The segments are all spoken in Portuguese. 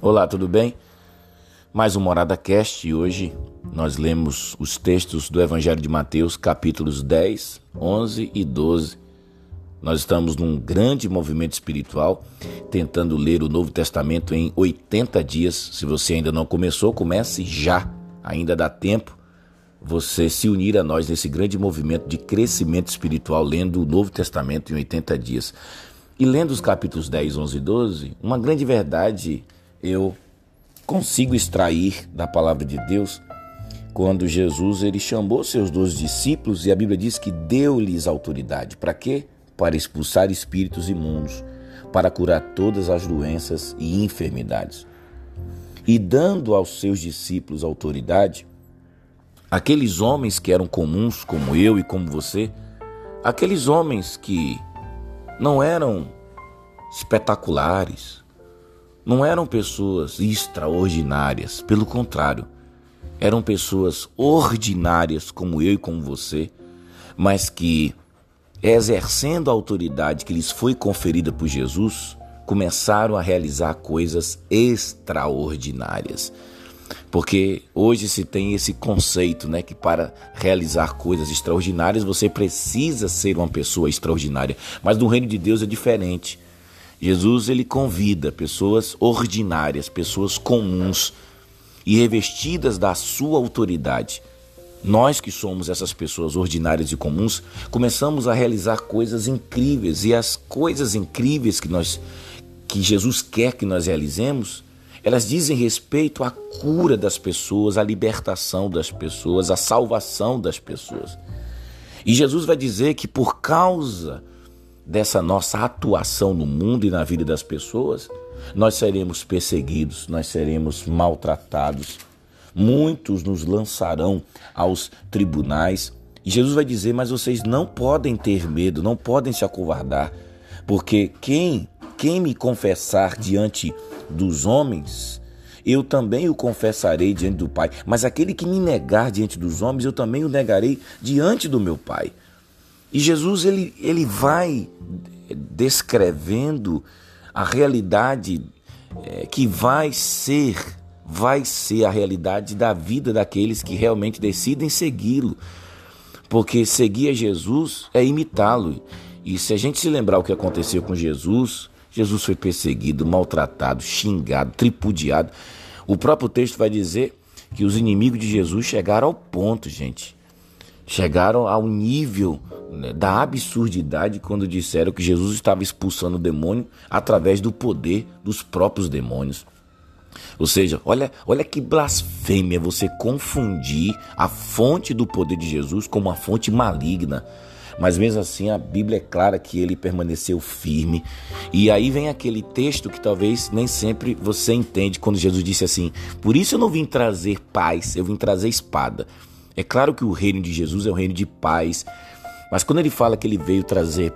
Olá, tudo bem? Mais um Morada Cast e hoje nós lemos os textos do Evangelho de Mateus, capítulos 10, 11 e 12. Nós estamos num grande movimento espiritual, tentando ler o Novo Testamento em 80 dias. Se você ainda não começou, comece já, ainda dá tempo você se unir a nós nesse grande movimento de crescimento espiritual, lendo o Novo Testamento em 80 dias. E lendo os capítulos 10, 11 e 12, uma grande verdade eu consigo extrair da palavra de Deus quando Jesus ele chamou seus doze discípulos e a Bíblia diz que deu-lhes autoridade. Para quê? Para expulsar espíritos imundos, para curar todas as doenças e enfermidades. E dando aos seus discípulos autoridade, aqueles homens que eram comuns, como eu e como você, aqueles homens que não eram espetaculares, não eram pessoas extraordinárias, pelo contrário, eram pessoas ordinárias como eu e como você, mas que, exercendo a autoridade que lhes foi conferida por Jesus, começaram a realizar coisas extraordinárias. Porque hoje se tem esse conceito, né, que para realizar coisas extraordinárias você precisa ser uma pessoa extraordinária, mas no reino de Deus é diferente. Jesus ele convida pessoas ordinárias, pessoas comuns e revestidas da sua autoridade. Nós que somos essas pessoas ordinárias e comuns, começamos a realizar coisas incríveis e as coisas incríveis que nós que Jesus quer que nós realizemos elas dizem respeito à cura das pessoas, à libertação das pessoas, à salvação das pessoas. E Jesus vai dizer que por causa dessa nossa atuação no mundo e na vida das pessoas, nós seremos perseguidos, nós seremos maltratados. Muitos nos lançarão aos tribunais. E Jesus vai dizer: Mas vocês não podem ter medo, não podem se acovardar, porque quem, quem me confessar diante dos homens, eu também o confessarei diante do Pai. Mas aquele que me negar diante dos homens, eu também o negarei diante do meu Pai. E Jesus ele, ele vai descrevendo a realidade é, que vai ser, vai ser a realidade da vida daqueles que realmente decidem segui-lo. Porque seguir a Jesus é imitá-lo. E se a gente se lembrar o que aconteceu com Jesus, Jesus foi perseguido, maltratado, xingado, tripudiado. O próprio texto vai dizer que os inimigos de Jesus chegaram ao ponto, gente. Chegaram ao nível né, da absurdidade quando disseram que Jesus estava expulsando o demônio através do poder dos próprios demônios. Ou seja, olha, olha que blasfêmia você confundir a fonte do poder de Jesus com uma fonte maligna. Mas mesmo assim, a Bíblia é clara que ele permaneceu firme. E aí vem aquele texto que talvez nem sempre você entende quando Jesus disse assim: Por isso eu não vim trazer paz, eu vim trazer espada. É claro que o reino de Jesus é o reino de paz, mas quando ele fala que ele veio trazer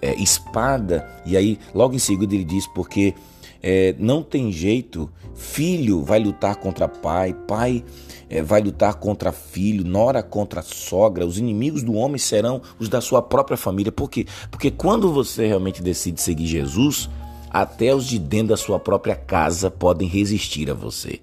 é, espada, e aí logo em seguida ele diz: Porque é, não tem jeito, filho vai lutar contra pai, pai é, vai lutar contra filho, nora contra sogra, os inimigos do homem serão os da sua própria família. Por quê? Porque quando você realmente decide seguir Jesus, até os de dentro da sua própria casa podem resistir a você.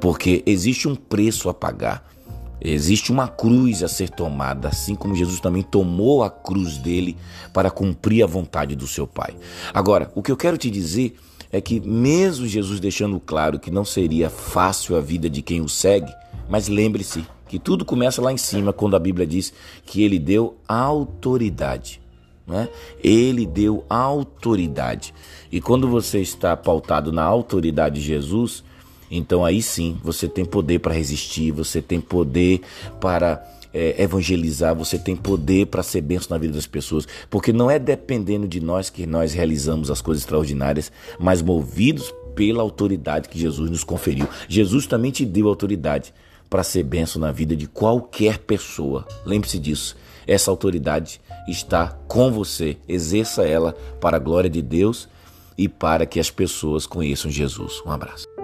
Porque existe um preço a pagar. Existe uma cruz a ser tomada, assim como Jesus também tomou a cruz dele para cumprir a vontade do seu Pai. Agora, o que eu quero te dizer é que, mesmo Jesus deixando claro que não seria fácil a vida de quem o segue, mas lembre-se que tudo começa lá em cima, quando a Bíblia diz que ele deu autoridade. Né? Ele deu autoridade. E quando você está pautado na autoridade de Jesus, então aí sim você tem poder para resistir, você tem poder para é, evangelizar, você tem poder para ser benção na vida das pessoas, porque não é dependendo de nós que nós realizamos as coisas extraordinárias, mas movidos pela autoridade que Jesus nos conferiu. Jesus também te deu autoridade para ser benção na vida de qualquer pessoa. Lembre-se disso. Essa autoridade está com você. Exerça ela para a glória de Deus e para que as pessoas conheçam Jesus. Um abraço.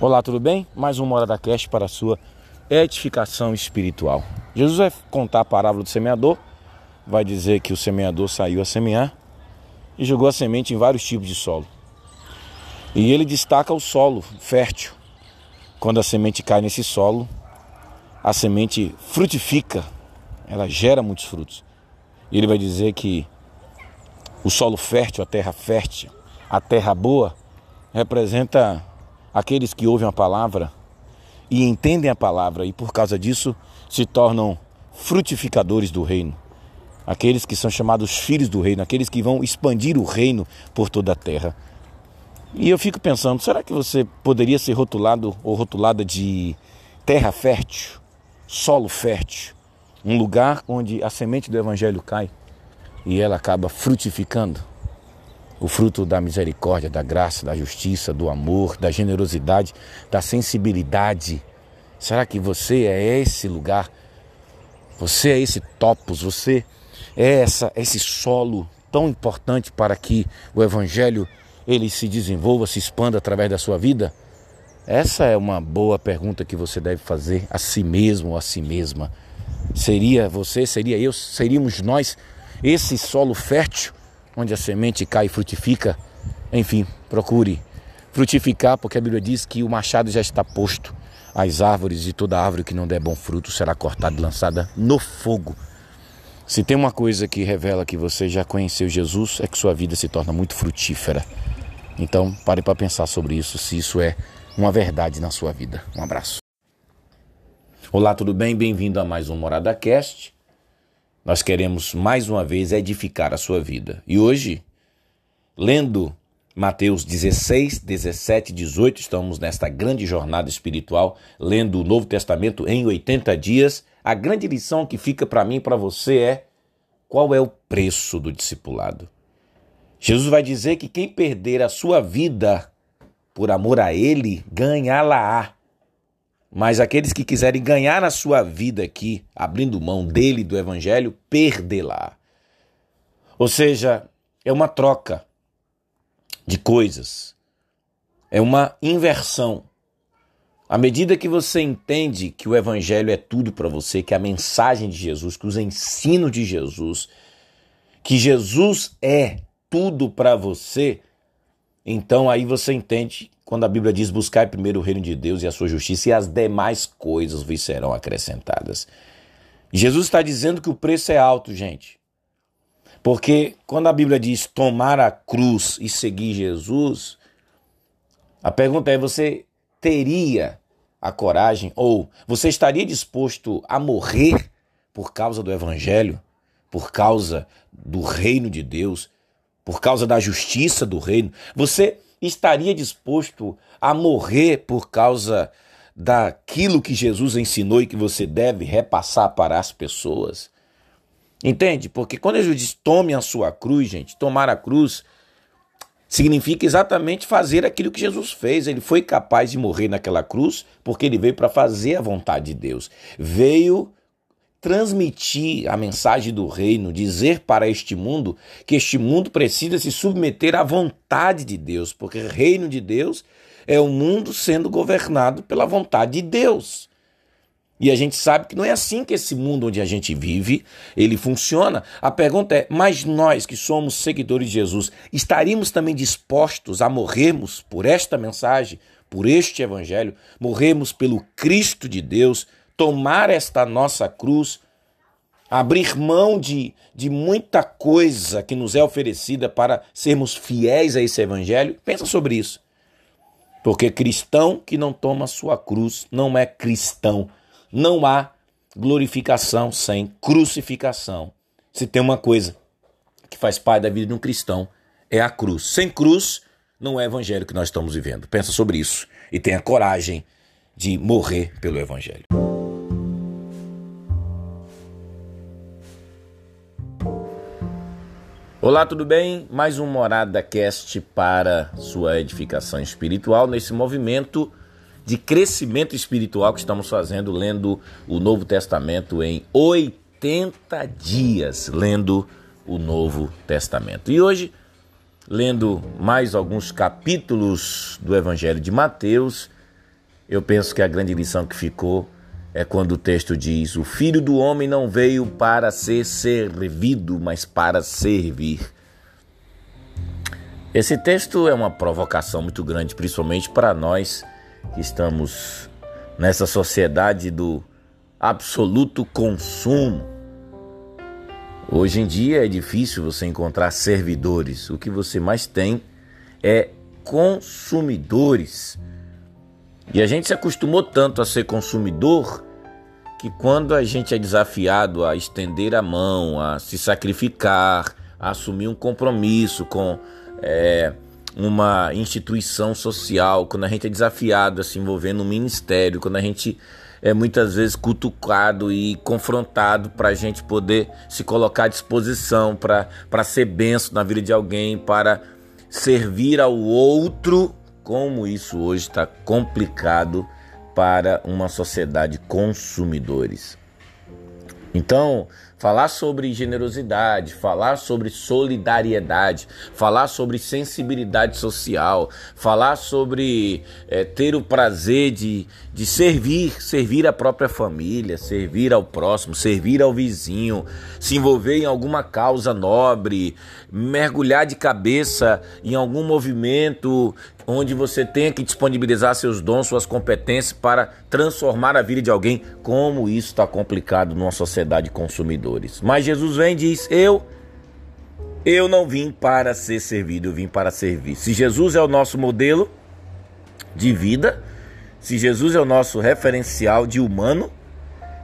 Olá, tudo bem? Mais uma hora da cast para a sua edificação espiritual. Jesus vai contar a parábola do semeador, vai dizer que o semeador saiu a semear e jogou a semente em vários tipos de solo. E ele destaca o solo fértil. Quando a semente cai nesse solo, a semente frutifica, ela gera muitos frutos. E ele vai dizer que o solo fértil, a terra fértil, a terra boa, representa aqueles que ouvem a palavra e entendem a palavra e por causa disso se tornam frutificadores do reino. Aqueles que são chamados filhos do reino, aqueles que vão expandir o reino por toda a terra. E eu fico pensando, será que você poderia ser rotulado ou rotulada de terra fértil, solo fértil, um lugar onde a semente do evangelho cai e ela acaba frutificando? O fruto da misericórdia, da graça, da justiça, do amor, da generosidade, da sensibilidade. Será que você é esse lugar? Você é esse topos, você é essa, esse solo tão importante para que o evangelho ele se desenvolva, se expanda através da sua vida? Essa é uma boa pergunta que você deve fazer a si mesmo ou a si mesma. Seria você, seria eu, seríamos nós esse solo fértil onde a semente cai e frutifica? Enfim, procure frutificar, porque a Bíblia diz que o machado já está posto. As árvores e toda árvore que não der bom fruto será cortada e lançada no fogo. Se tem uma coisa que revela que você já conheceu Jesus, é que sua vida se torna muito frutífera. Então, pare para pensar sobre isso, se isso é uma verdade na sua vida. Um abraço. Olá, tudo bem? Bem-vindo a mais um Morada Cast. Nós queremos mais uma vez edificar a sua vida. E hoje, lendo Mateus 16, 17, 18, estamos nesta grande jornada espiritual, lendo o Novo Testamento em 80 dias. A grande lição que fica para mim e para você é: qual é o preço do discipulado? Jesus vai dizer que quem perder a sua vida por amor a Ele, ganhá-la-á. Mas aqueles que quiserem ganhar a sua vida aqui, abrindo mão dele, do Evangelho, perdê-la. Ou seja, é uma troca de coisas. É uma inversão. À medida que você entende que o Evangelho é tudo para você, que a mensagem de Jesus, que os ensinos de Jesus, que Jesus é tudo para você, então aí você entende quando a Bíblia diz buscar primeiro o reino de Deus e a sua justiça e as demais coisas vos serão acrescentadas. Jesus está dizendo que o preço é alto, gente. Porque quando a Bíblia diz tomar a cruz e seguir Jesus, a pergunta é: você teria a coragem ou você estaria disposto a morrer por causa do evangelho, por causa do reino de Deus, por causa da justiça do reino, você estaria disposto a morrer por causa daquilo que Jesus ensinou e que você deve repassar para as pessoas? Entende? Porque quando Jesus diz tome a sua cruz, gente, tomar a cruz significa exatamente fazer aquilo que Jesus fez. Ele foi capaz de morrer naquela cruz porque ele veio para fazer a vontade de Deus. Veio transmitir a mensagem do reino, dizer para este mundo que este mundo precisa se submeter à vontade de Deus, porque o reino de Deus é o mundo sendo governado pela vontade de Deus. E a gente sabe que não é assim que esse mundo onde a gente vive, ele funciona. A pergunta é: mas nós que somos seguidores de Jesus, estaríamos também dispostos a morrermos por esta mensagem, por este evangelho, morrermos pelo Cristo de Deus, tomar esta nossa cruz, abrir mão de, de muita coisa que nos é oferecida para sermos fiéis a esse evangelho? Pensa sobre isso. Porque cristão que não toma sua cruz não é cristão. Não há glorificação sem crucificação. Se tem uma coisa que faz parte da vida de um cristão, é a cruz. Sem cruz, não é evangelho que nós estamos vivendo. Pensa sobre isso e tenha coragem de morrer pelo evangelho. Olá, tudo bem? Mais um Morada Cast para sua edificação espiritual nesse movimento de crescimento espiritual que estamos fazendo lendo o Novo Testamento em 80 dias, lendo o Novo Testamento. E hoje, lendo mais alguns capítulos do Evangelho de Mateus, eu penso que a grande lição que ficou é quando o texto diz: O filho do homem não veio para ser servido, mas para servir. Esse texto é uma provocação muito grande, principalmente para nós que estamos nessa sociedade do absoluto consumo. Hoje em dia é difícil você encontrar servidores. O que você mais tem é consumidores. E a gente se acostumou tanto a ser consumidor que quando a gente é desafiado a estender a mão, a se sacrificar, a assumir um compromisso com é, uma instituição social, quando a gente é desafiado a se envolver no ministério, quando a gente é muitas vezes cutucado e confrontado para a gente poder se colocar à disposição para ser benção na vida de alguém, para servir ao outro, como isso hoje está complicado para uma sociedade consumidores. Então, falar sobre generosidade, falar sobre solidariedade, falar sobre sensibilidade social, falar sobre é, ter o prazer de, de servir, servir a própria família, servir ao próximo, servir ao vizinho, se envolver em alguma causa nobre, mergulhar de cabeça em algum movimento onde você tenha que disponibilizar seus dons, suas competências para transformar a vida de alguém. Como isso está complicado numa sociedade de consumidores. Mas Jesus vem e diz: Eu, eu não vim para ser servido, eu vim para servir. Se Jesus é o nosso modelo de vida, se Jesus é o nosso referencial de humano,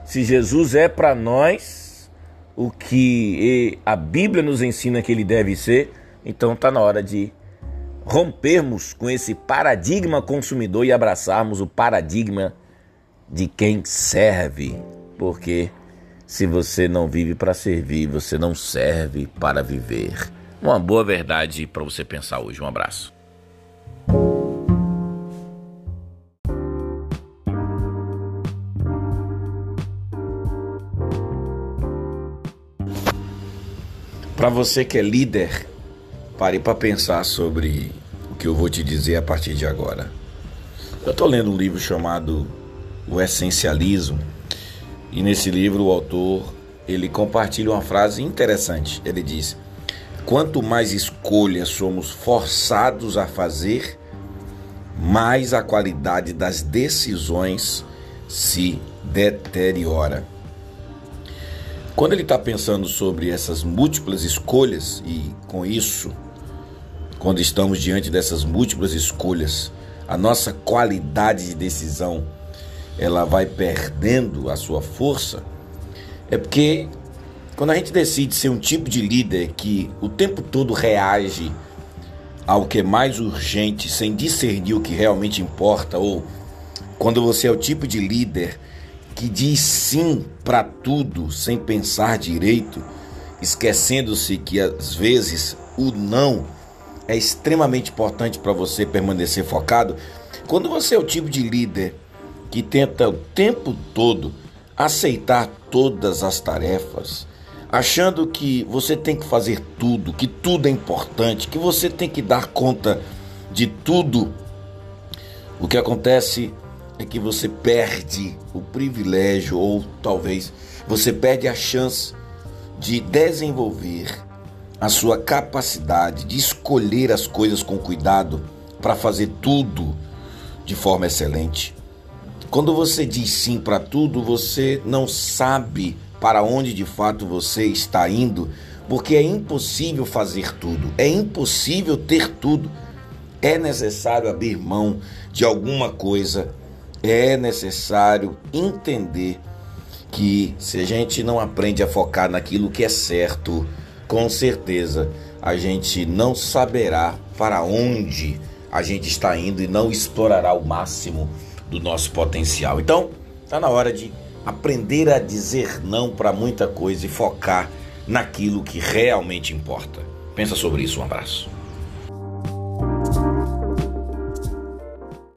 se Jesus é para nós o que a Bíblia nos ensina que ele deve ser, então está na hora de rompermos com esse paradigma consumidor e abraçarmos o paradigma de quem serve, porque se você não vive para servir, você não serve para viver. Uma boa verdade para você pensar hoje. Um abraço. Para você que é líder, Pare para pensar sobre o que eu vou te dizer a partir de agora. Eu estou lendo um livro chamado O Essencialismo e nesse livro o autor ele compartilha uma frase interessante. Ele diz: quanto mais escolhas somos forçados a fazer, mais a qualidade das decisões se deteriora. Quando ele está pensando sobre essas múltiplas escolhas e com isso quando estamos diante dessas múltiplas escolhas, a nossa qualidade de decisão ela vai perdendo a sua força, é porque quando a gente decide ser um tipo de líder que o tempo todo reage ao que é mais urgente sem discernir o que realmente importa, ou quando você é o tipo de líder que diz sim para tudo sem pensar direito, esquecendo-se que às vezes o não é extremamente importante para você permanecer focado. Quando você é o tipo de líder que tenta o tempo todo aceitar todas as tarefas, achando que você tem que fazer tudo, que tudo é importante, que você tem que dar conta de tudo, o que acontece é que você perde o privilégio ou talvez você perde a chance de desenvolver a sua capacidade de escolher as coisas com cuidado para fazer tudo de forma excelente. Quando você diz sim para tudo, você não sabe para onde de fato você está indo, porque é impossível fazer tudo, é impossível ter tudo. É necessário abrir mão de alguma coisa, é necessário entender que se a gente não aprende a focar naquilo que é certo, com certeza a gente não saberá para onde a gente está indo e não explorará o máximo do nosso potencial. Então, está na hora de aprender a dizer não para muita coisa e focar naquilo que realmente importa. Pensa sobre isso, um abraço.